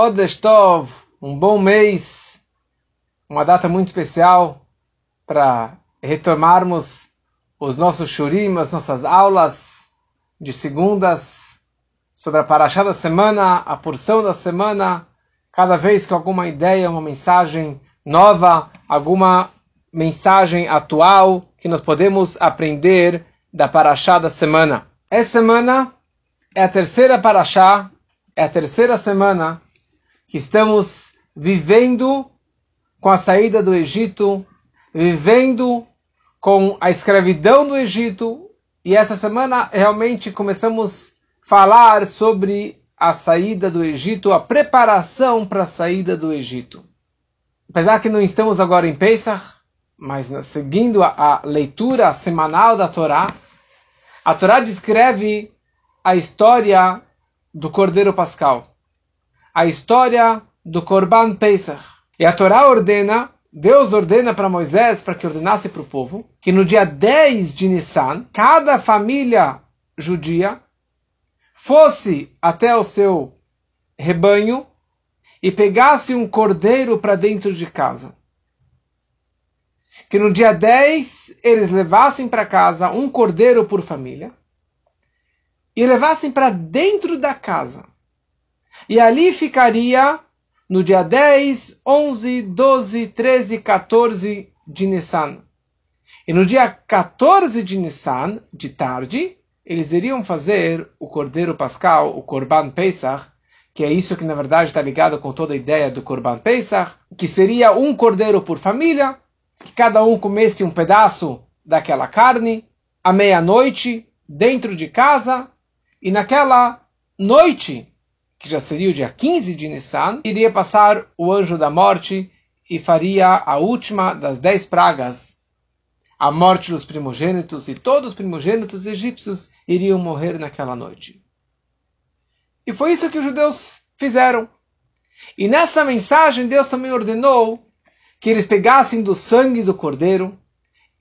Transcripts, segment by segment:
Chodesh Tov, um bom mês, uma data muito especial para retomarmos os nossos shurim, as nossas aulas de segundas sobre a paraxá da semana, a porção da semana, cada vez com alguma ideia, uma mensagem nova, alguma mensagem atual que nós podemos aprender da paraxá da semana. Essa semana é a terceira paraxá, é a terceira semana que estamos vivendo com a saída do Egito, vivendo com a escravidão do Egito, e essa semana realmente começamos a falar sobre a saída do Egito, a preparação para a saída do Egito. Apesar que não estamos agora em Pesach, mas seguindo a, a leitura semanal da Torá, a Torá descreve a história do Cordeiro Pascal a história do Korban Pesach. E a Torá ordena, Deus ordena para Moisés, para que ordenasse para o povo, que no dia 10 de Nissan, cada família judia fosse até o seu rebanho e pegasse um cordeiro para dentro de casa. Que no dia 10 eles levassem para casa um cordeiro por família e levassem para dentro da casa e ali ficaria no dia 10, 11, 12, 13, 14 de Nissan. E no dia 14 de Nissan, de tarde, eles iriam fazer o Cordeiro Pascal, o Korban Pesach, que é isso que na verdade está ligado com toda a ideia do Korban Pesach, que seria um cordeiro por família, que cada um comesse um pedaço daquela carne, à meia-noite, dentro de casa, e naquela noite que já seria o dia 15 de Nissan, iria passar o anjo da morte e faria a última das dez pragas, a morte dos primogênitos, e todos os primogênitos egípcios iriam morrer naquela noite. E foi isso que os judeus fizeram. E nessa mensagem Deus também ordenou que eles pegassem do sangue do cordeiro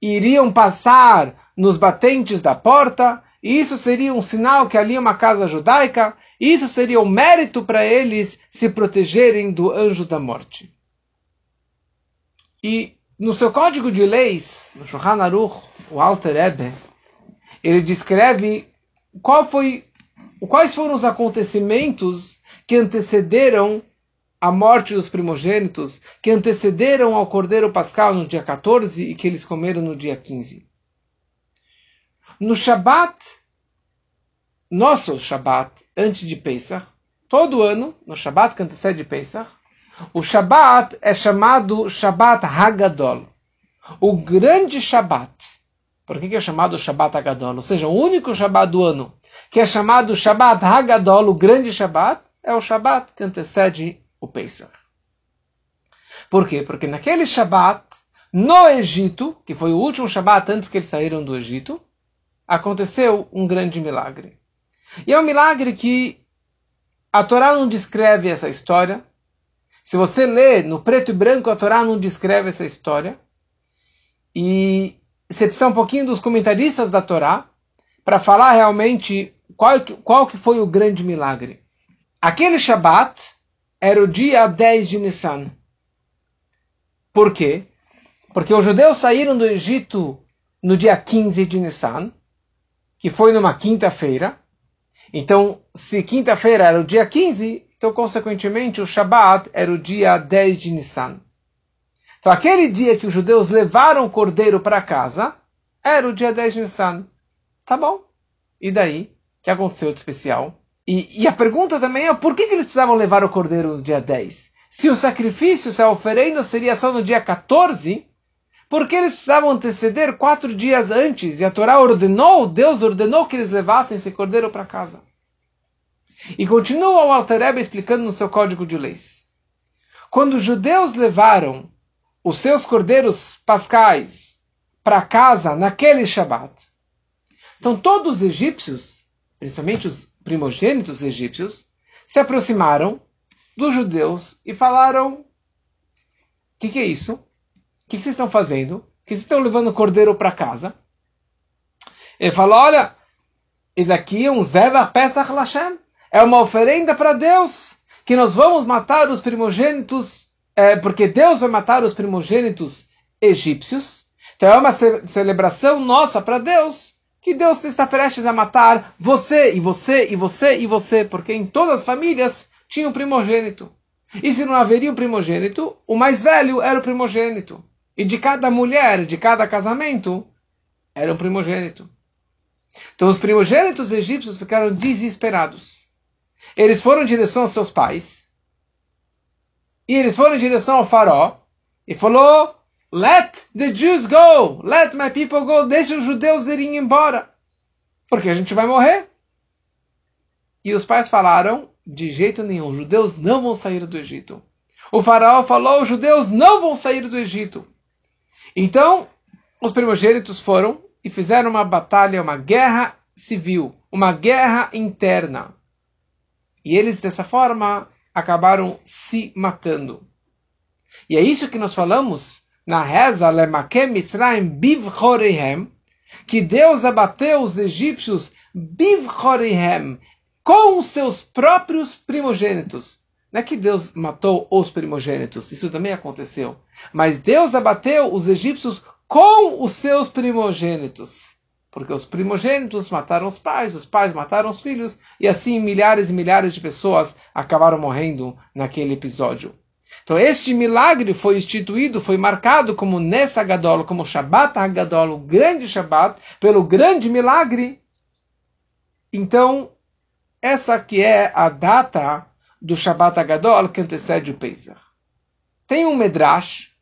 e iriam passar nos batentes da porta, e isso seria um sinal que ali é uma casa judaica, isso seria o um mérito para eles se protegerem do anjo da morte. E no seu código de leis, no Shulchan Aruch, o Alter Ebe, ele descreve qual foi, quais foram os acontecimentos que antecederam a morte dos primogênitos, que antecederam ao Cordeiro Pascal no dia 14 e que eles comeram no dia 15. No Shabat, nosso Shabat, antes de Pesach, todo ano, no Shabat que antecede Pesach, o Shabat é chamado Shabat Hagadol, o grande Shabat. Por que é chamado Shabat Hagadol? Ou seja, o único Shabat do ano que é chamado Shabat Hagadol, o grande Shabat, é o Shabat que antecede o Pesach. Por quê? Porque naquele Shabat, no Egito, que foi o último Shabat antes que eles saíram do Egito, aconteceu um grande milagre. E é um milagre que a Torá não descreve essa história. Se você lê no preto e branco, a Torá não descreve essa história. E você precisa um pouquinho dos comentaristas da Torá para falar realmente qual, qual que foi o grande milagre. Aquele Shabat era o dia 10 de Nissan. Por quê? Porque os judeus saíram do Egito no dia 15 de Nissan, que foi numa quinta-feira, então, se quinta-feira era o dia 15, então, consequentemente, o Shabat era o dia 10 de Nissan. Então, aquele dia que os judeus levaram o cordeiro para casa, era o dia 10 de Nissan. Tá bom. E daí? O que aconteceu de especial? E, e, a pergunta também é por que, que eles precisavam levar o cordeiro no dia 10? Se o sacrifício, se a oferenda seria só no dia 14, por que eles precisavam anteceder quatro dias antes? E a Torá ordenou, Deus ordenou que eles levassem esse cordeiro para casa. E continua o Altareba explicando no seu código de leis. Quando os judeus levaram os seus cordeiros pascais para casa naquele Shabat, então todos os egípcios, principalmente os primogênitos egípcios, se aproximaram dos judeus e falaram: O que, que é isso? O que vocês estão fazendo? que vocês estão levando o cordeiro para casa? Ele falou: Olha, isso aqui é um Zeva Pesach Lashem. É uma oferenda para Deus. que nós vamos matar os primogênitos, é, porque Deus vai matar os primogênitos egípcios. Então é uma ce celebração nossa para Deus, que Deus está prestes a matar você e você e você e você, porque em todas as famílias tinha um primogênito. E se não haveria um primogênito, o mais velho era o primogênito. E de cada mulher, de cada casamento, era um primogênito. Então os primogênitos egípcios ficaram desesperados. Eles foram em direção aos seus pais. E eles foram em direção ao faraó. E falou, let the Jews go. Let my people go. Deixa os judeus irem embora. Porque a gente vai morrer. E os pais falaram, de jeito nenhum, os judeus não vão sair do Egito. O faraó falou, os judeus não vão sair do Egito. Então, os primogênitos foram e fizeram uma batalha, uma guerra civil, uma guerra interna. E eles, dessa forma, acabaram se matando. E é isso que nós falamos na reza Lemakem Mitzrayim Bivchorehem, que Deus abateu os egípcios Bivchorehem, com os seus próprios primogênitos. Não é que Deus matou os primogênitos, isso também aconteceu. Mas Deus abateu os egípcios com os seus primogênitos. Porque os primogênitos mataram os pais, os pais mataram os filhos, e assim milhares e milhares de pessoas acabaram morrendo naquele episódio. Então este milagre foi instituído, foi marcado como Nessa Gadol, como Shabbat Hagadol, o grande Shabbat, pelo grande milagre. Então, essa que é a data do Shabbat Hagadol que antecede o Pesach. Tem um Medrash,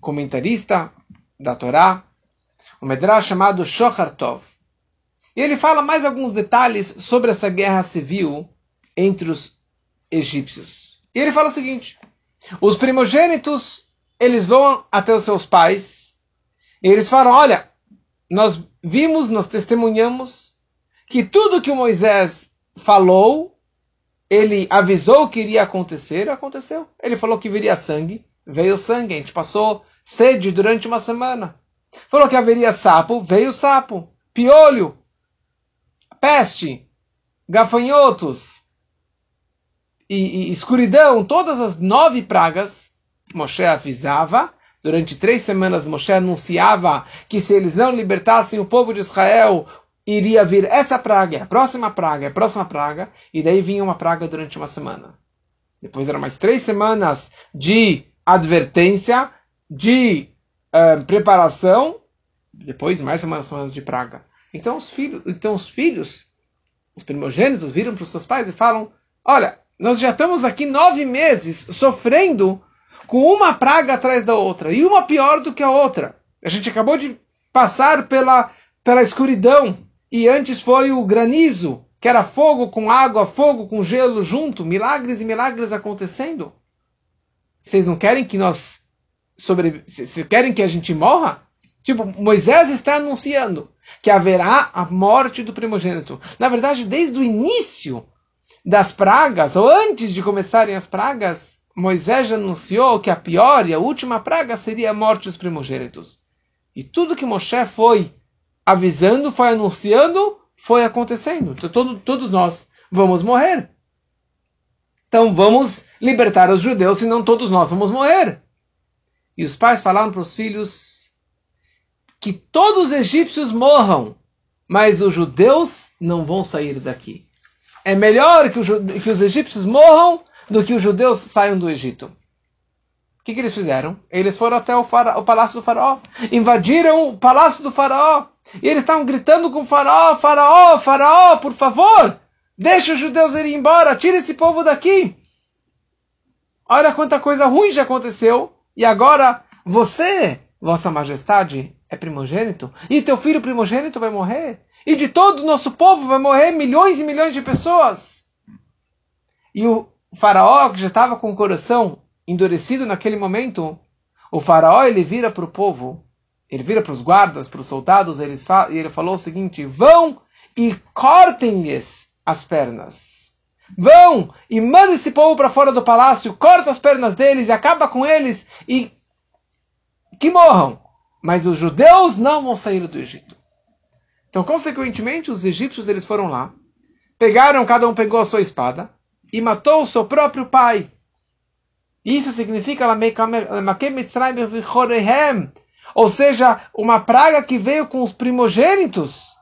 comentarista da Torá, um Medrash chamado Shochar Tov. E ele fala mais alguns detalhes sobre essa guerra civil entre os egípcios. E ele fala o seguinte: os primogênitos eles vão até os seus pais e eles falam: olha, nós vimos, nós testemunhamos que tudo que Moisés falou, ele avisou que iria acontecer, aconteceu. Ele falou que viria sangue, veio sangue, a gente passou sede durante uma semana. Falou que haveria sapo, veio sapo. Piolho, peste, gafanhotos e, e escuridão, todas as nove pragas, Moshe avisava. Durante três semanas, Moshe anunciava que se eles não libertassem o povo de Israel, iria vir essa praga, a próxima praga, a próxima praga, e daí vinha uma praga durante uma semana. Depois eram mais três semanas de advertência, de uh, preparação, depois mais uma semana de praga. Então os filhos, então os filhos, os primogênitos viram para os seus pais e falam: Olha, nós já estamos aqui nove meses sofrendo com uma praga atrás da outra e uma pior do que a outra. A gente acabou de passar pela pela escuridão e antes foi o granizo, que era fogo com água, fogo com gelo junto, milagres e milagres acontecendo. Vocês não querem que nós sobre. Se querem que a gente morra? Tipo, Moisés está anunciando que haverá a morte do primogênito. Na verdade, desde o início das pragas, ou antes de começarem as pragas, Moisés já anunciou que a pior e a última praga seria a morte dos primogênitos. E tudo que Moshe foi avisando, foi anunciando, foi acontecendo. Então, todo, todos nós vamos morrer. Então vamos libertar os judeus, senão todos nós vamos morrer. E os pais falaram para os filhos que todos os egípcios morram, mas os judeus não vão sair daqui. É melhor que, que os egípcios morram do que os judeus saiam do Egito. O que, que eles fizeram? Eles foram até o, fara, o palácio do faraó, invadiram o palácio do faraó, e eles estavam gritando com o faraó, faraó, faraó, por favor, deixa os judeus irem embora, tira esse povo daqui. Olha quanta coisa ruim já aconteceu. E agora, você, Vossa Majestade, é primogênito, e teu filho primogênito vai morrer, e de todo o nosso povo vai morrer milhões e milhões de pessoas. E o faraó, que já estava com o coração endurecido naquele momento, o faraó ele vira para o povo, ele vira para os guardas, para os soldados, e ele falou o seguinte: vão e cortem-lhes as pernas. Vão e manda esse povo para fora do palácio, corta as pernas deles e acaba com eles e que morram. Mas os judeus não vão sair do Egito. Então, consequentemente, os egípcios eles foram lá, pegaram, cada um pegou a sua espada, e matou o seu próprio pai. Isso significa ou seja, uma praga que veio com os primogênitos,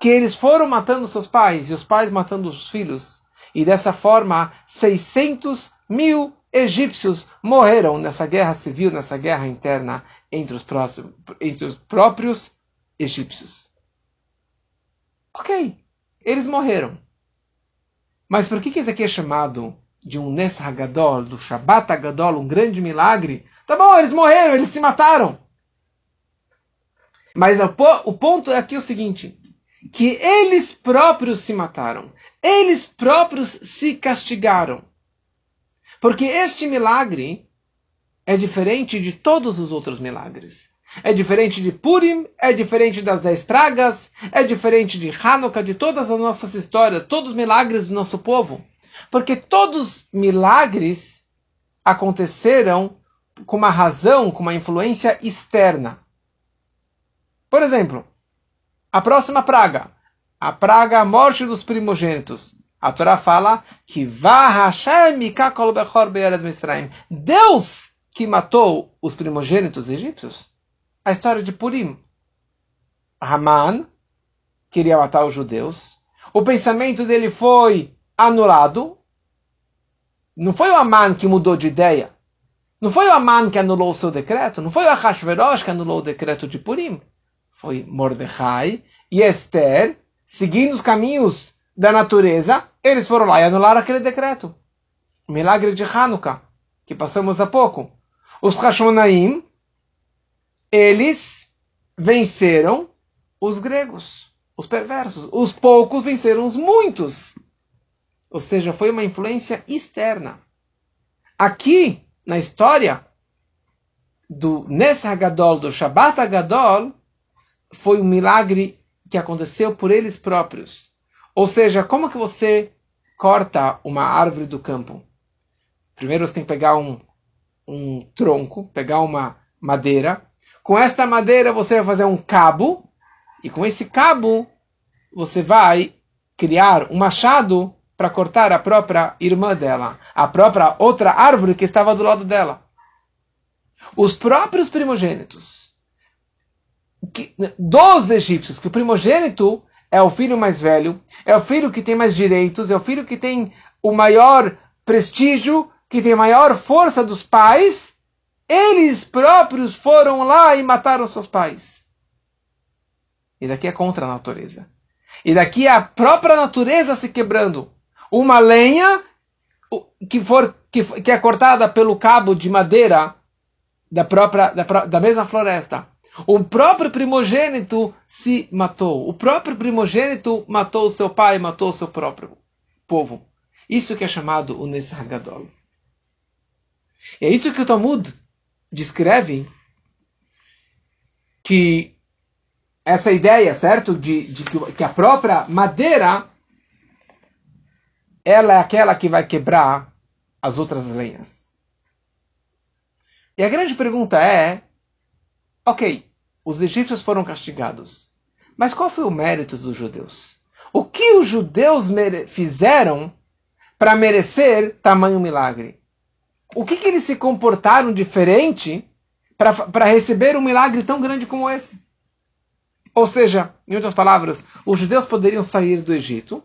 que eles foram matando seus pais e os pais matando os filhos. E dessa forma, 600 mil egípcios morreram nessa guerra civil, nessa guerra interna entre os, próximos, entre os próprios egípcios. Ok, eles morreram. Mas por que, isso aqui é chamado de um Nes Hagadol, do Shabbat Hagadol, um grande milagre? Tá bom, eles morreram, eles se mataram. Mas o ponto é aqui o seguinte: que eles próprios se mataram, eles próprios se castigaram. Porque este milagre é diferente de todos os outros milagres. É diferente de Purim, é diferente das dez pragas, é diferente de Hanukkah, de todas as nossas histórias, todos os milagres do nosso povo. Porque todos os milagres aconteceram com uma razão, com uma influência externa. Por exemplo, a próxima praga, a praga a morte dos primogênitos. A Torá fala que Deus que matou os primogênitos egípcios. A história de Purim. Haman queria matar os judeus. O pensamento dele foi anulado. Não foi o Haman que mudou de ideia. Não foi o Haman que anulou o seu decreto. Não foi o Ahashverosh que anulou o decreto de Purim. Foi Mordecai e Esther, seguindo os caminhos da natureza, eles foram lá e anularam aquele decreto. O milagre de Hanukkah, que passamos há pouco. Os Hashmonaim, eles venceram os gregos, os perversos. Os poucos venceram os muitos. Ou seja, foi uma influência externa. Aqui, na história do Nes Hagadol, do Shabbat Hagadol, foi um milagre que aconteceu por eles próprios. Ou seja, como que você corta uma árvore do campo? Primeiro você tem que pegar um, um tronco, pegar uma madeira. Com esta madeira você vai fazer um cabo. E com esse cabo você vai criar um machado para cortar a própria irmã dela, a própria outra árvore que estava do lado dela. Os próprios primogênitos que, dos egípcios, que o primogênito é o filho mais velho, é o filho que tem mais direitos, é o filho que tem o maior prestígio, que tem maior força dos pais, eles próprios foram lá e mataram seus pais. E daqui é contra a natureza. E daqui é a própria natureza se quebrando. Uma lenha que, for, que, que é cortada pelo cabo de madeira da própria da, da mesma floresta o próprio primogênito se matou. O próprio primogênito matou o seu pai, matou o seu próprio povo. Isso que é chamado o Neshagadol. É isso que o Talmud descreve que essa ideia, certo, de, de que a própria madeira ela é aquela que vai quebrar as outras lenhas. E a grande pergunta é Ok, os egípcios foram castigados. Mas qual foi o mérito dos judeus? O que os judeus fizeram para merecer tamanho milagre? O que, que eles se comportaram diferente para receber um milagre tão grande como esse? Ou seja, em outras palavras, os judeus poderiam sair do Egito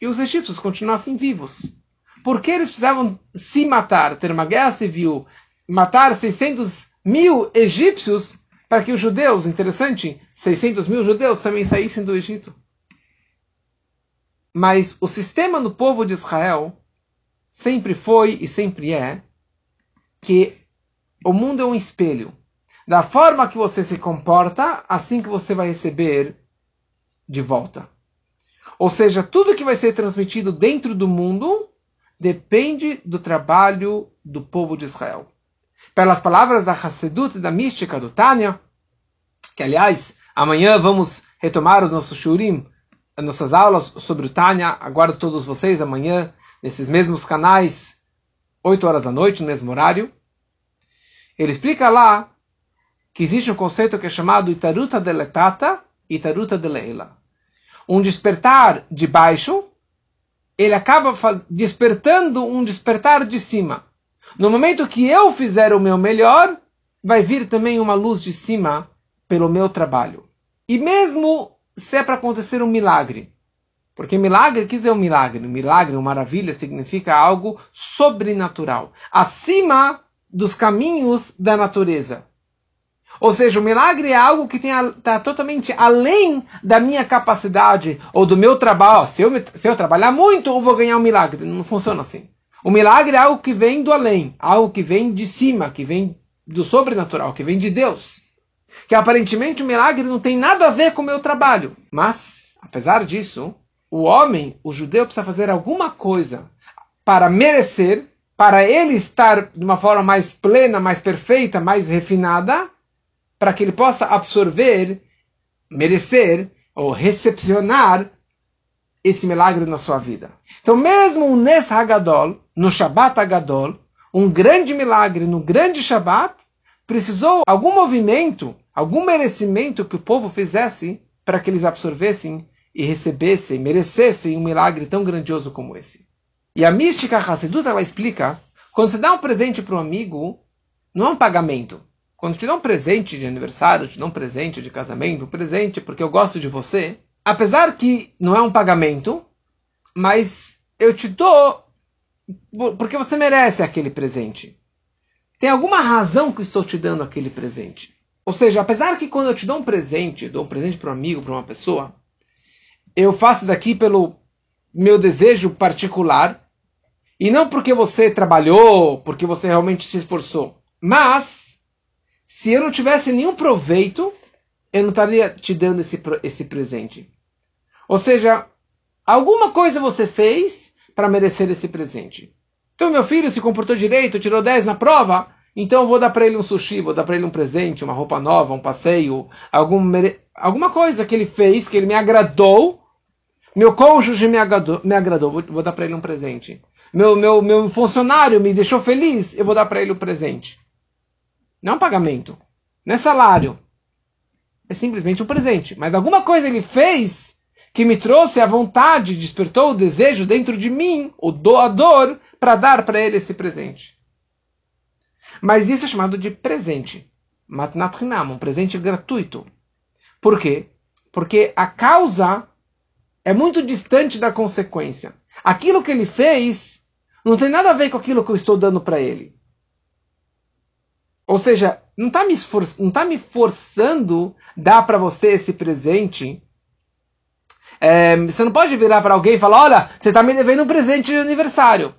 e os egípcios continuassem vivos. Por que eles precisavam se matar, ter uma guerra civil, matar 600 mil egípcios para que os judeus, interessante, 600 mil judeus também saíssem do Egito. Mas o sistema no povo de Israel sempre foi e sempre é que o mundo é um espelho. Da forma que você se comporta, assim que você vai receber de volta. Ou seja, tudo que vai ser transmitido dentro do mundo depende do trabalho do povo de Israel pelas palavras da Hassedut, da mística do Tânia, que aliás, amanhã vamos retomar os nossos shurim, as nossas aulas sobre o Tânia, aguardo todos vocês amanhã, nesses mesmos canais, 8 horas da noite, no mesmo horário. Ele explica lá que existe um conceito que é chamado Itaruta deletata e Itaruta deleila. Um despertar de baixo ele acaba despertando um despertar de cima. No momento que eu fizer o meu melhor, vai vir também uma luz de cima pelo meu trabalho. E mesmo se é para acontecer um milagre, porque milagre, quer dizer um milagre? Milagre, uma maravilha, significa algo sobrenatural, acima dos caminhos da natureza. Ou seja, o milagre é algo que está totalmente além da minha capacidade ou do meu trabalho. Se eu, se eu trabalhar muito, eu vou ganhar um milagre. Não funciona assim. O milagre é algo que vem do além, algo que vem de cima, que vem do sobrenatural, que vem de Deus. Que aparentemente o milagre não tem nada a ver com o meu trabalho. Mas, apesar disso, o homem, o judeu, precisa fazer alguma coisa para merecer, para ele estar de uma forma mais plena, mais perfeita, mais refinada, para que ele possa absorver, merecer ou recepcionar esse milagre na sua vida. Então, mesmo um Nes Hagadol, no Shabbat Hagadol, um grande milagre no grande Shabbat, precisou algum movimento, algum merecimento que o povo fizesse para que eles absorvessem e recebessem, merecessem um milagre tão grandioso como esse. E a mística Hassedut, ela explica, quando você dá um presente para um amigo, não é um pagamento. Quando te dá um presente de aniversário, te dá um presente de casamento, um presente porque eu gosto de você, apesar que não é um pagamento, mas eu te dou porque você merece aquele presente. Tem alguma razão que eu estou te dando aquele presente. Ou seja, apesar que quando eu te dou um presente, dou um presente para um amigo, para uma pessoa, eu faço daqui pelo meu desejo particular, e não porque você trabalhou, porque você realmente se esforçou. Mas se eu não tivesse nenhum proveito, eu não estaria te dando esse, esse presente. Ou seja, alguma coisa você fez para merecer esse presente. Então, meu filho se comportou direito, tirou 10 na prova, então eu vou dar para ele um sushi, vou dar para ele um presente, uma roupa nova, um passeio, algum mere... alguma coisa que ele fez, que ele me agradou. Meu cônjuge me agradou, me agradou vou, vou dar para ele um presente. Meu, meu, meu funcionário me deixou feliz, eu vou dar para ele um presente. Não é um pagamento. Não é salário. É simplesmente um presente. Mas alguma coisa ele fez que me trouxe a vontade, despertou o desejo dentro de mim, o doador, para dar para ele esse presente. Mas isso é chamado de presente. Matnat um presente gratuito. Por quê? Porque a causa é muito distante da consequência. Aquilo que ele fez não tem nada a ver com aquilo que eu estou dando para ele. Ou seja, não está me, não tá me forçando dar para você esse presente. É, você não pode virar para alguém e falar: Olha, você está me devendo um presente de aniversário.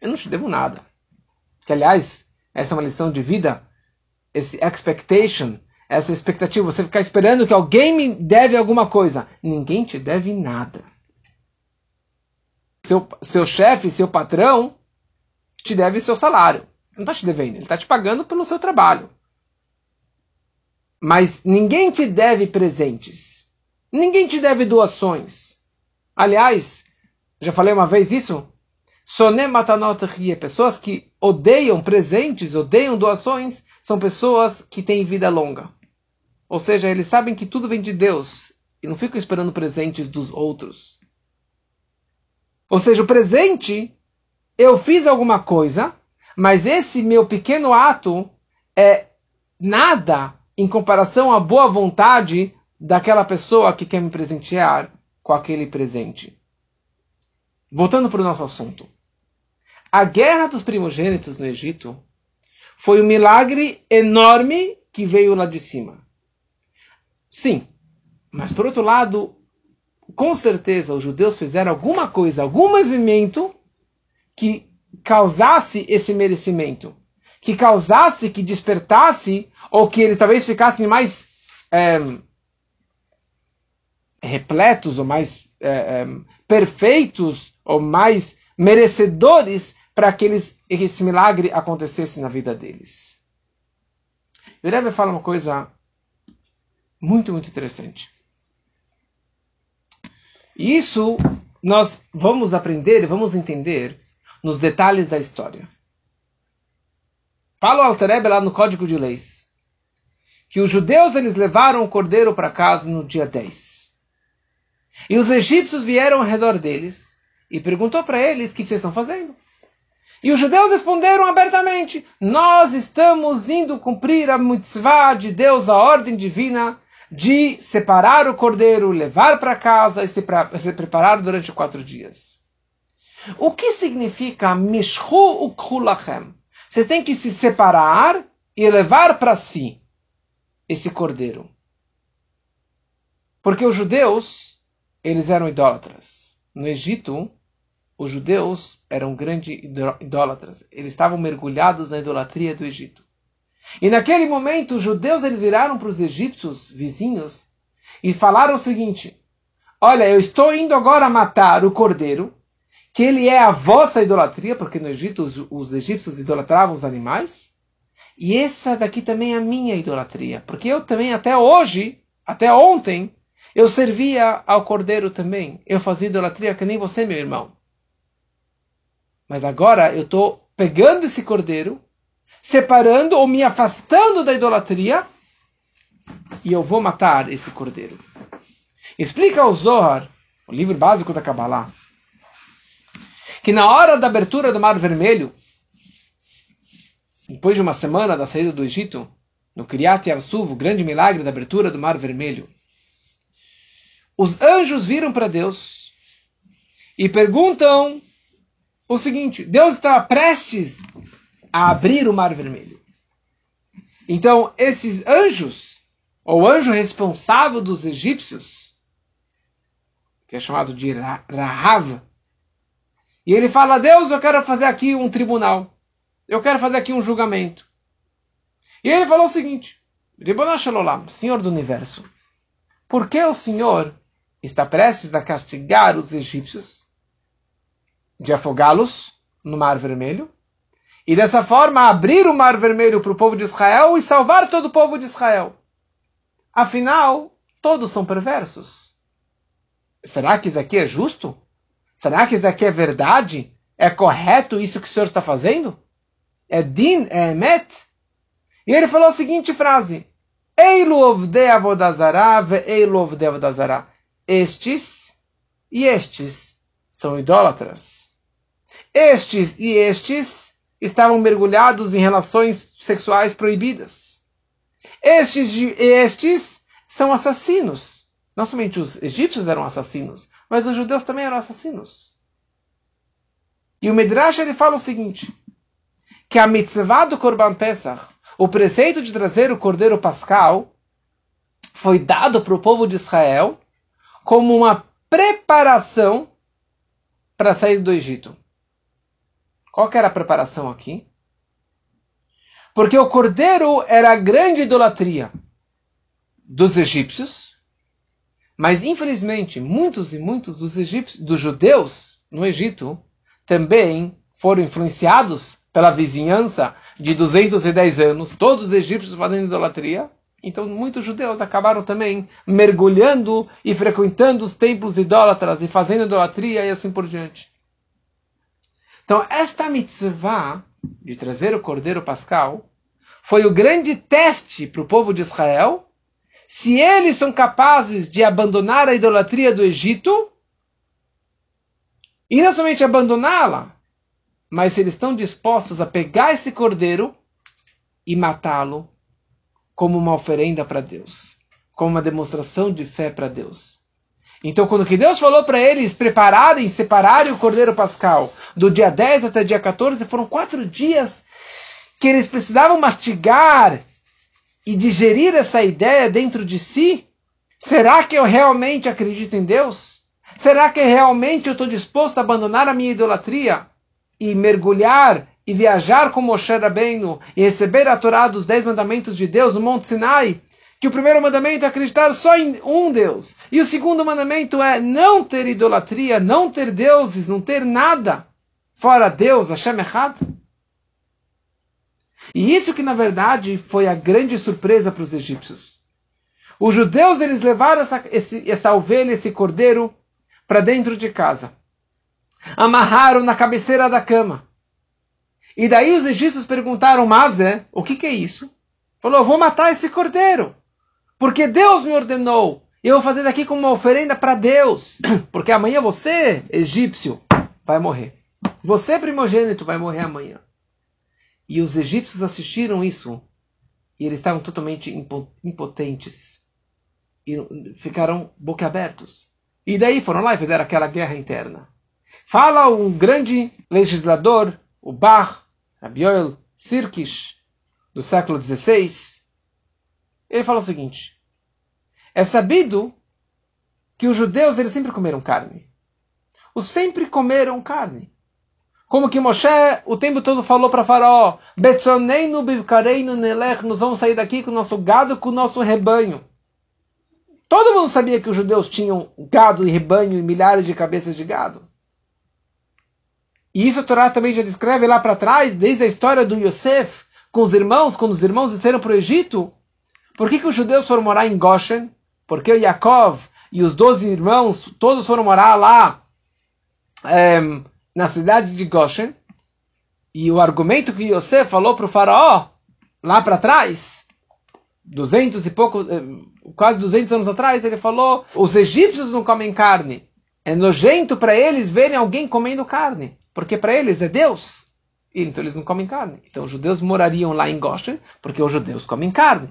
Eu não te devo nada. Que, aliás, essa é uma lição de vida. Esse expectation, essa expectativa, você ficar esperando que alguém me deve alguma coisa. Ninguém te deve nada. Seu, seu chefe, seu patrão, te deve seu salário não está te devendo, ele está te pagando pelo seu trabalho. Mas ninguém te deve presentes. Ninguém te deve doações. Aliás, já falei uma vez isso? Soné matanot rie. Pessoas que odeiam presentes, odeiam doações, são pessoas que têm vida longa. Ou seja, eles sabem que tudo vem de Deus e não ficam esperando presentes dos outros. Ou seja, o presente, eu fiz alguma coisa, mas esse meu pequeno ato é nada em comparação à boa vontade daquela pessoa que quer me presentear com aquele presente. Voltando para o nosso assunto. A guerra dos primogênitos no Egito foi um milagre enorme que veio lá de cima. Sim, mas por outro lado, com certeza os judeus fizeram alguma coisa, algum movimento que causasse esse merecimento, que causasse, que despertasse, ou que eles talvez ficassem mais é, repletos, ou mais é, é, perfeitos, ou mais merecedores para que eles, esse milagre acontecesse na vida deles. O Rebbe fala uma coisa muito, muito interessante. E isso nós vamos aprender, vamos entender nos detalhes da história. Fala o Alterebe lá no Código de Leis que os judeus eles levaram o cordeiro para casa no dia 10. E os egípcios vieram ao redor deles e perguntou para eles o que vocês estão fazendo. E os judeus responderam abertamente: Nós estamos indo cumprir a mitzvah de Deus, a ordem divina de separar o cordeiro, levar para casa e se, preparar durante quatro dias. O que significa mishhu ukhulachem? Vocês têm que se separar e levar para si esse cordeiro. Porque os judeus, eles eram idólatras. No Egito, os judeus eram grandes idólatras. Eles estavam mergulhados na idolatria do Egito. E naquele momento, os judeus eles viraram para os egípcios vizinhos e falaram o seguinte: Olha, eu estou indo agora matar o cordeiro, que ele é a vossa idolatria, porque no Egito os, os egípcios idolatravam os animais. E essa daqui também é a minha idolatria, porque eu também até hoje, até ontem, eu servia ao cordeiro também. Eu fazia idolatria que nem você, meu irmão. Mas agora eu estou pegando esse cordeiro separando ou me afastando da idolatria, e eu vou matar esse cordeiro. Explica o Zohar, o livro básico da Kabbalah, que na hora da abertura do Mar Vermelho, depois de uma semana da saída do Egito, no Kriyat Yarsuv, o grande milagre da abertura do Mar Vermelho, os anjos viram para Deus e perguntam o seguinte: Deus está prestes a abrir o mar vermelho. Então, esses anjos, ou anjo responsável dos egípcios, que é chamado de Rahav, e ele fala: Deus, eu quero fazer aqui um tribunal, eu quero fazer aqui um julgamento. E ele falou o seguinte: Senhor do universo, por que o Senhor está prestes a castigar os egípcios, de afogá-los no Mar Vermelho? E dessa forma abrir o mar vermelho para o povo de Israel e salvar todo o povo de Israel. Afinal, todos são perversos. Será que isso aqui é justo? Será que isso aqui é verdade? É correto isso que o Senhor está fazendo? É din, é emet? E ele falou a seguinte frase: Eilu de avodazara ve eilu de avodazara. Estes e estes são idólatras. Estes e estes estavam mergulhados em relações sexuais proibidas. Estes, estes são assassinos. Não somente os egípcios eram assassinos, mas os judeus também eram assassinos. E o Midrash ele fala o seguinte: que a mitzvah do Korban Pesach, o preceito de trazer o cordeiro pascal, foi dado para o povo de Israel como uma preparação para sair do Egito. Qual que era a preparação aqui? Porque o cordeiro era a grande idolatria dos egípcios, mas infelizmente muitos e muitos dos egípcios, dos judeus no Egito, também foram influenciados pela vizinhança de 210 anos, todos os egípcios fazendo idolatria. Então muitos judeus acabaram também mergulhando e frequentando os templos idólatras e fazendo idolatria e assim por diante. Então, esta mitzvah de trazer o cordeiro pascal foi o grande teste para o povo de Israel se eles são capazes de abandonar a idolatria do Egito e não somente abandoná-la, mas se eles estão dispostos a pegar esse cordeiro e matá-lo como uma oferenda para Deus, como uma demonstração de fé para Deus. Então, quando que Deus falou para eles prepararem, separarem o Cordeiro Pascal do dia 10 até dia 14, foram quatro dias que eles precisavam mastigar e digerir essa ideia dentro de si. Será que eu realmente acredito em Deus? Será que realmente eu estou disposto a abandonar a minha idolatria e mergulhar e viajar com Moshe Rabbeinu e receber a Torá dos Dez Mandamentos de Deus no Monte Sinai que o primeiro mandamento é acreditar só em um Deus. E o segundo mandamento é não ter idolatria, não ter deuses, não ter nada fora Deus, Hashem Echad. E isso que na verdade foi a grande surpresa para os egípcios. Os judeus eles levaram essa, esse, essa ovelha, esse cordeiro, para dentro de casa. Amarraram na cabeceira da cama. E daí os egípcios perguntaram, mas é, o que, que é isso? Falou, vou matar esse cordeiro. Porque Deus me ordenou. E eu vou fazer daqui como uma oferenda para Deus. Porque amanhã você, egípcio, vai morrer. Você, primogênito, vai morrer amanhã. E os egípcios assistiram isso e eles estavam totalmente impotentes e ficaram boquiabertos. E daí foram lá e fizeram aquela guerra interna. Fala um grande legislador, o Bar, Rabioel Sirkish, do século XVI. Ele fala o seguinte: é sabido que os judeus eles sempre comeram carne. Os sempre comeram carne. Como que Moshe o tempo todo falou para Faraó: Betzoneinu bivkareinu nelech, nós vamos sair daqui com o nosso gado, com o nosso rebanho. Todo mundo sabia que os judeus tinham gado e rebanho e milhares de cabeças de gado. E isso a Torá também já descreve lá para trás, desde a história do Yosef com os irmãos, quando os irmãos desceram para o Egito. Por que, que os judeus foram morar em Goshen? Porque o Yaakov e os doze irmãos, todos foram morar lá. É, na cidade de Goshen. E o argumento que Yosef falou para o faraó, lá para trás, duzentos e pouco, eh, quase duzentos anos atrás, ele falou, os egípcios não comem carne. É nojento para eles verem alguém comendo carne, porque para eles é Deus. E então eles não comem carne. Então os judeus morariam lá em Goshen, porque os judeus comem carne.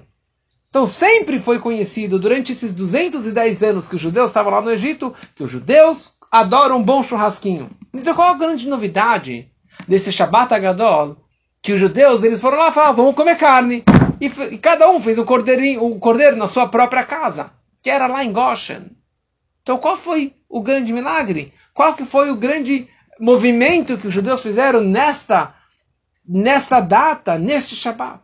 Então sempre foi conhecido, durante esses 210 anos que os judeus estavam lá no Egito, que os judeus adoram um bom churrasquinho. Então qual a grande novidade desse Shabbat Agadol? Que os judeus eles foram lá e falaram, vamos comer carne. E, e, cada um fez um cordeirinho, um cordeiro na sua própria casa, que era lá em Goshen. Então qual foi o grande milagre? Qual que foi o grande movimento que os judeus fizeram nesta, nesta data, neste Shabbat?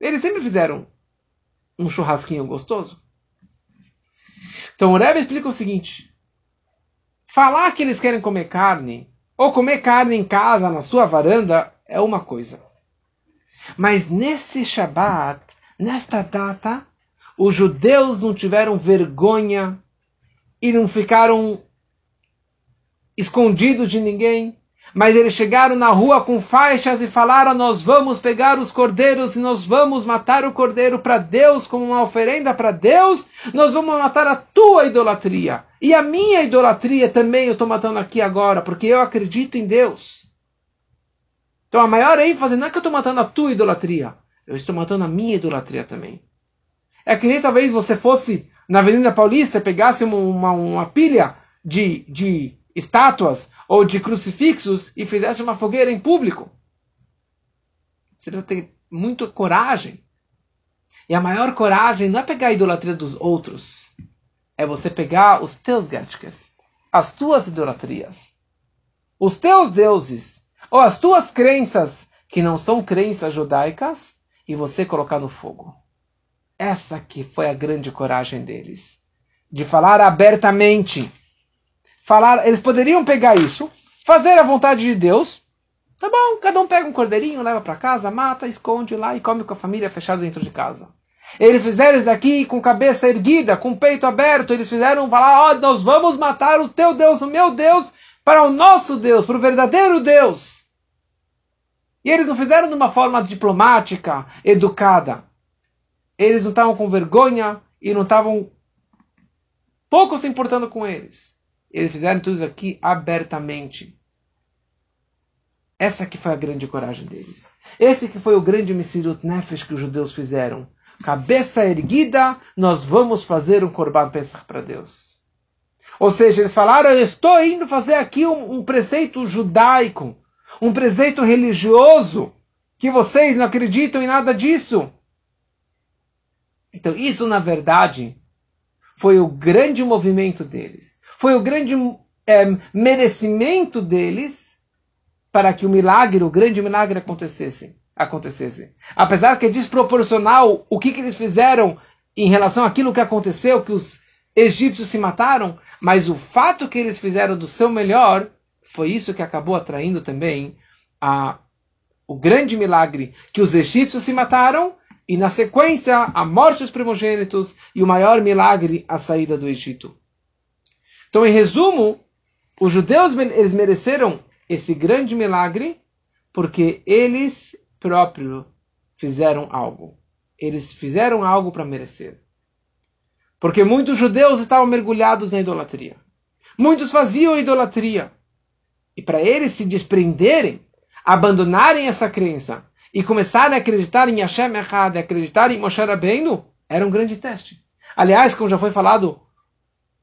Eles sempre fizeram um churrasquinho gostoso. Então o Rebbe explica o seguinte: falar que eles querem comer carne, ou comer carne em casa, na sua varanda, é uma coisa. Mas nesse Shabat, nesta data, os judeus não tiveram vergonha e não ficaram escondidos de ninguém. Mas eles chegaram na rua com faixas e falaram: Nós vamos pegar os cordeiros e nós vamos matar o cordeiro para Deus, como uma oferenda para Deus. Nós vamos matar a tua idolatria. E a minha idolatria também eu estou matando aqui agora, porque eu acredito em Deus. Então a maior ênfase não é que eu estou matando a tua idolatria, eu estou matando a minha idolatria também. É que nem talvez você fosse na Avenida Paulista e pegasse uma, uma, uma pilha de, de estátuas ou de crucifixos e fizesse uma fogueira em público. Você precisa ter muita coragem. E a maior coragem não é pegar a idolatria dos outros, é você pegar os teus gadgets, as tuas idolatrias, os teus deuses, ou as tuas crenças que não são crenças judaicas, e você colocar no fogo. Essa que foi a grande coragem deles, de falar abertamente falar, eles poderiam pegar isso, fazer a vontade de Deus. Tá bom, cada um pega um cordeirinho, leva para casa, mata, esconde lá e come com a família fechada dentro de casa. Eles fizeram isso aqui com cabeça erguida, com peito aberto. Eles fizeram falar: Ó, oh, nós vamos matar o teu Deus, o meu Deus, para o nosso Deus, para o verdadeiro Deus. E eles não fizeram de uma forma diplomática, educada. Eles não estavam com vergonha e não estavam pouco se importando com eles. Eles fizeram tudo aqui abertamente. Essa que foi a grande coragem deles. Esse que foi o grande Messirut Nefesh que os judeus fizeram. Cabeça erguida, nós vamos fazer um Korban Pesach para Deus. Ou seja, eles falaram, eu estou indo fazer aqui um, um preceito judaico, um preceito religioso, que vocês não acreditam em nada disso. Então, isso, na verdade, foi o grande movimento deles foi o grande é, merecimento deles para que o milagre, o grande milagre acontecesse. acontecesse. Apesar que é desproporcional o que, que eles fizeram em relação àquilo que aconteceu, que os egípcios se mataram, mas o fato que eles fizeram do seu melhor foi isso que acabou atraindo também a, o grande milagre que os egípcios se mataram e na sequência a morte dos primogênitos e o maior milagre a saída do Egito. Então, em resumo, os judeus eles mereceram esse grande milagre porque eles próprios fizeram algo. Eles fizeram algo para merecer. Porque muitos judeus estavam mergulhados na idolatria. muitos faziam idolatria. E para eles se desprenderem, abandonarem essa crença e começarem a acreditar em Hashem Echad, acreditar em Moshe Rabbeinu, era um grande teste. Aliás, como já foi falado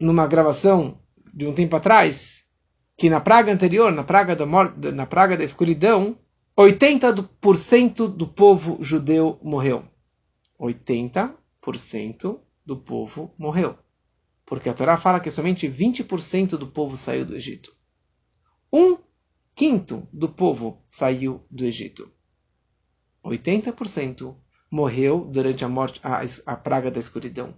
numa gravação de um tempo atrás, que na praga anterior, na praga da, morte, na praga da escuridão, 80% do povo judeu morreu. 80% do povo morreu. Porque a Torá fala que somente 20% do povo saiu do Egito. Um quinto do povo saiu do Egito. 80% morreu durante a morte, a, a praga da escuridão.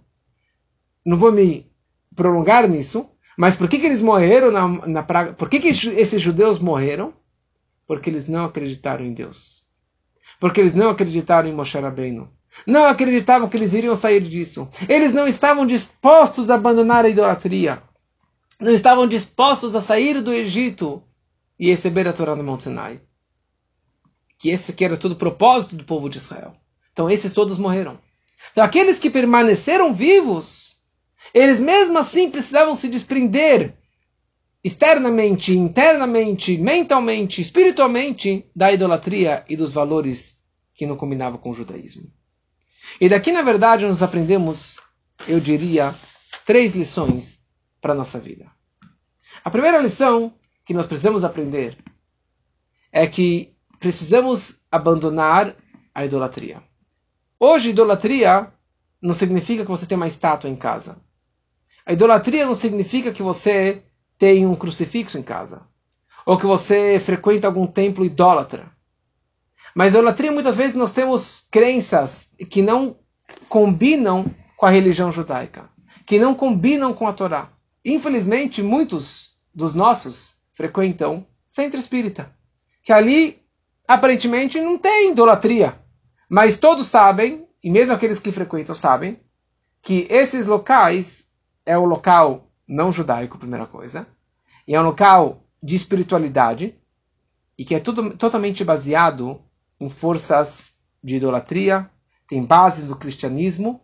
Não vou me prolongar nisso, mas por que, que eles morreram na, na praga? Por que, que esses judeus morreram? Porque eles não acreditaram em Deus. Porque eles não acreditaram em Moshe Rabbeinu. Não acreditavam que eles iriam sair disso. Eles não estavam dispostos a abandonar a idolatria. Não estavam dispostos a sair do Egito e receber a Torá no Monte Sinai. Que esse que era todo o propósito do povo de Israel. Então esses todos morreram. Então aqueles que permaneceram vivos, eles mesmo assim precisavam se desprender externamente, internamente, mentalmente, espiritualmente da idolatria e dos valores que não combinavam com o judaísmo. E daqui, na verdade, nós aprendemos, eu diria, três lições para a nossa vida. A primeira lição que nós precisamos aprender é que precisamos abandonar a idolatria. Hoje, idolatria não significa que você tem uma estátua em casa. A idolatria não significa que você tem um crucifixo em casa. Ou que você frequenta algum templo idólatra. Mas a idolatria, muitas vezes, nós temos crenças que não combinam com a religião judaica. Que não combinam com a Torá. Infelizmente, muitos dos nossos frequentam centro espírita. Que ali, aparentemente, não tem idolatria. Mas todos sabem, e mesmo aqueles que frequentam sabem, que esses locais é o local não judaico, primeira coisa, e é um local de espiritualidade, e que é tudo totalmente baseado em forças de idolatria, tem bases do cristianismo,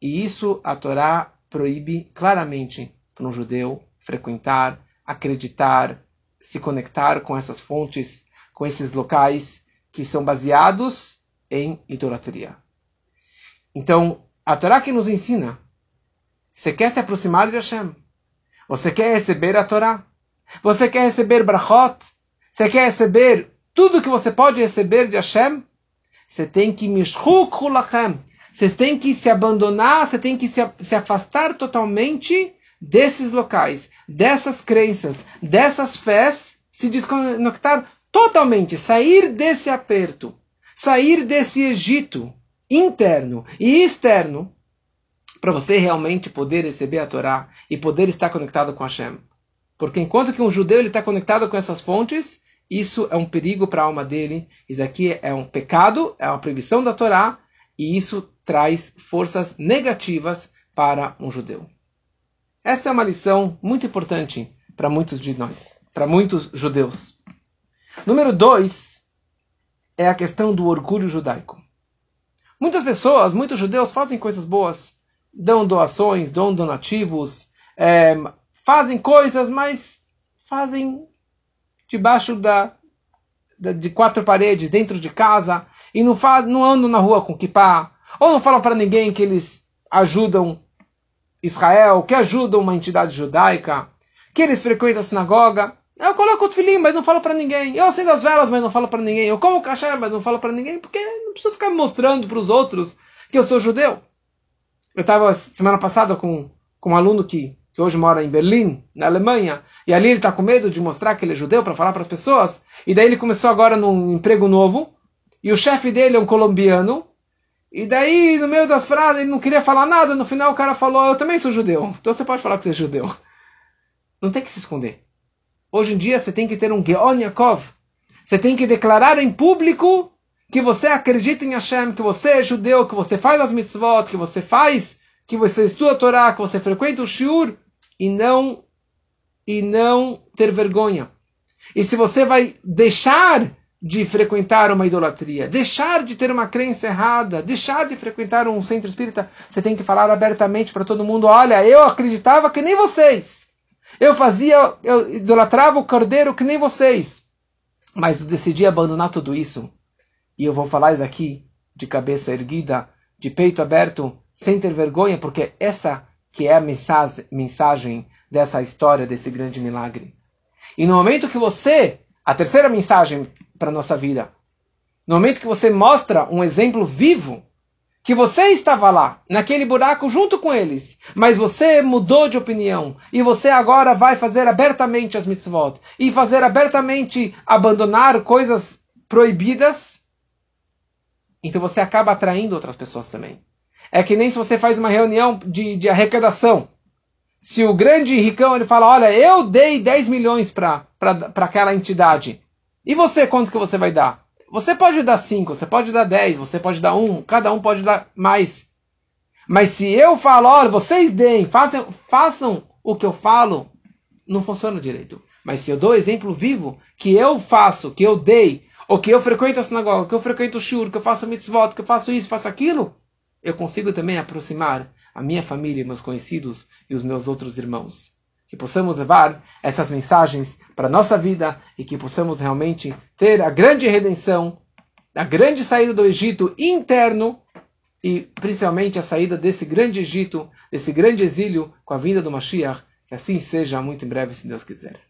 e isso a Torá proíbe claramente para um judeu frequentar, acreditar, se conectar com essas fontes, com esses locais que são baseados em idolatria. Então, a Torá que nos ensina, você quer se aproximar de Hashem, você quer receber a Torá, você quer receber brachot, você quer receber tudo que você pode receber de Hashem, você tem que mishchuk você tem que se abandonar, você tem que se afastar totalmente desses locais, dessas crenças, dessas fés, se desconectar totalmente, sair desse aperto sair desse Egito interno e externo para você realmente poder receber a Torá e poder estar conectado com Hashem. Porque enquanto que um judeu está conectado com essas fontes, isso é um perigo para a alma dele. Isso aqui é um pecado, é uma proibição da Torá, e isso traz forças negativas para um judeu. Essa é uma lição muito importante para muitos de nós, para muitos judeus. Número dois, é a questão do orgulho judaico. Muitas pessoas, muitos judeus fazem coisas boas, dão doações, dão donativos, é, fazem coisas, mas fazem debaixo da, da, de quatro paredes, dentro de casa, e não, faz, não andam na rua com kippah, ou não falam para ninguém que eles ajudam Israel, que ajudam uma entidade judaica, que eles frequentam a sinagoga. Eu coloco o tefilim, mas não falo para ninguém. Eu acendo as velas, mas não falo para ninguém. Eu como kasher, mas não falo para ninguém, porque não preciso ficar mostrando para os outros que eu sou judeu. Eu estava semana passada com, com um aluno que, que hoje mora em Berlim, na Alemanha, e ali ele está com medo de mostrar que ele é judeu para falar para as pessoas. E daí ele começou agora num emprego novo, e o chefe dele é um colombiano. E daí, no meio das frases, ele não queria falar nada. No final, o cara falou: Eu também sou judeu. Então você pode falar que você é judeu. Não tem que se esconder. Hoje em dia você tem que ter um Geon Yaakov. Você tem que declarar em público que você acredita em Hashem, que você é judeu, que você faz as mitzvot, que você faz, que você estuda a Torá, que você frequenta o shiur, e não, e não ter vergonha. E se você vai deixar de frequentar uma idolatria, deixar de ter uma crença errada, deixar de frequentar um centro espírita, você tem que falar abertamente para todo mundo: olha, eu acreditava que nem vocês. Eu fazia, eu idolatrava o cordeiro que nem vocês. Mas eu decidi abandonar tudo isso. E eu vou falar isso aqui de cabeça erguida, de peito aberto, sem ter vergonha, porque essa que é a mensagem dessa história, desse grande milagre. E no momento que você, a terceira mensagem para a nossa vida, no momento que você mostra um exemplo vivo, que você estava lá, naquele buraco junto com eles, mas você mudou de opinião e você agora vai fazer abertamente as mitzvot e fazer abertamente abandonar coisas proibidas, então você acaba atraindo outras pessoas também. É que nem se você faz uma reunião de, de arrecadação. Se o grande ricão ele fala, olha, eu dei 10 milhões para aquela entidade. E você, quanto que você vai dar? Você pode dar 5, você pode dar 10, você pode dar 1, um, cada um pode dar mais. Mas se eu falo, olha, vocês deem, façam, façam o que eu falo, não funciona direito. Mas se eu dou exemplo vivo, que eu faço, que eu dei, ou que eu frequento a sinagoga, que eu frequento o shur, que eu faço mitzvot, que eu faço isso, faço aquilo, eu consigo também aproximar a minha família, meus conhecidos e os meus outros irmãos. Que possamos levar essas mensagens para a nossa vida e que possamos realmente ter a grande redenção, a grande saída do Egito interno e principalmente a saída desse grande Egito, desse grande exílio com a vinda do Mashiach. Que assim seja muito em breve, se Deus quiser.